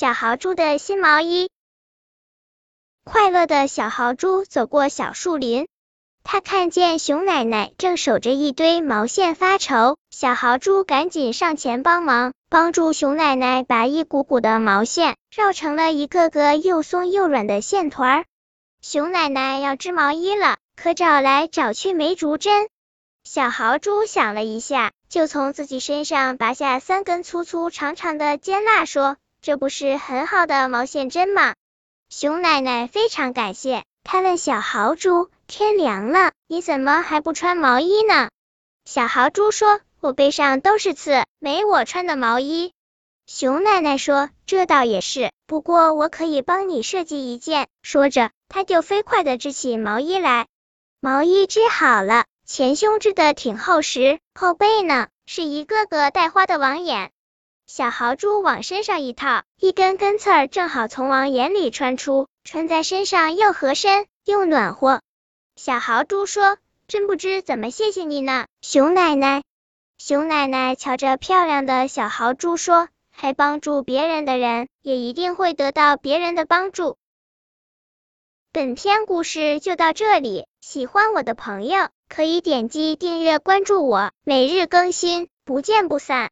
小豪猪的新毛衣。快乐的小豪猪走过小树林，他看见熊奶奶正守着一堆毛线发愁。小豪猪赶紧上前帮忙，帮助熊奶奶把一股股的毛线绕成了一个个又松又软的线团。熊奶奶要织毛衣了，可找来找去没竹针。小豪猪想了一下，就从自己身上拔下三根粗粗长长的尖蜡，说：“这不是很好的毛线针吗？”熊奶奶非常感谢，她问小豪猪：“天凉了，你怎么还不穿毛衣呢？”小豪猪说。我背上都是刺，没我穿的毛衣。熊奶奶说：“这倒也是，不过我可以帮你设计一件。”说着，他就飞快的织起毛衣来。毛衣织好了，前胸织的挺厚实，后背呢是一个个带花的网眼。小豪猪往身上一套，一根根刺儿正好从网眼里穿出，穿在身上又合身又暖和。小豪猪说：“真不知怎么谢谢你呢，熊奶奶。”熊奶奶瞧着漂亮的小豪猪说：“还帮助别人的人，也一定会得到别人的帮助。”本篇故事就到这里，喜欢我的朋友可以点击订阅关注我，每日更新，不见不散。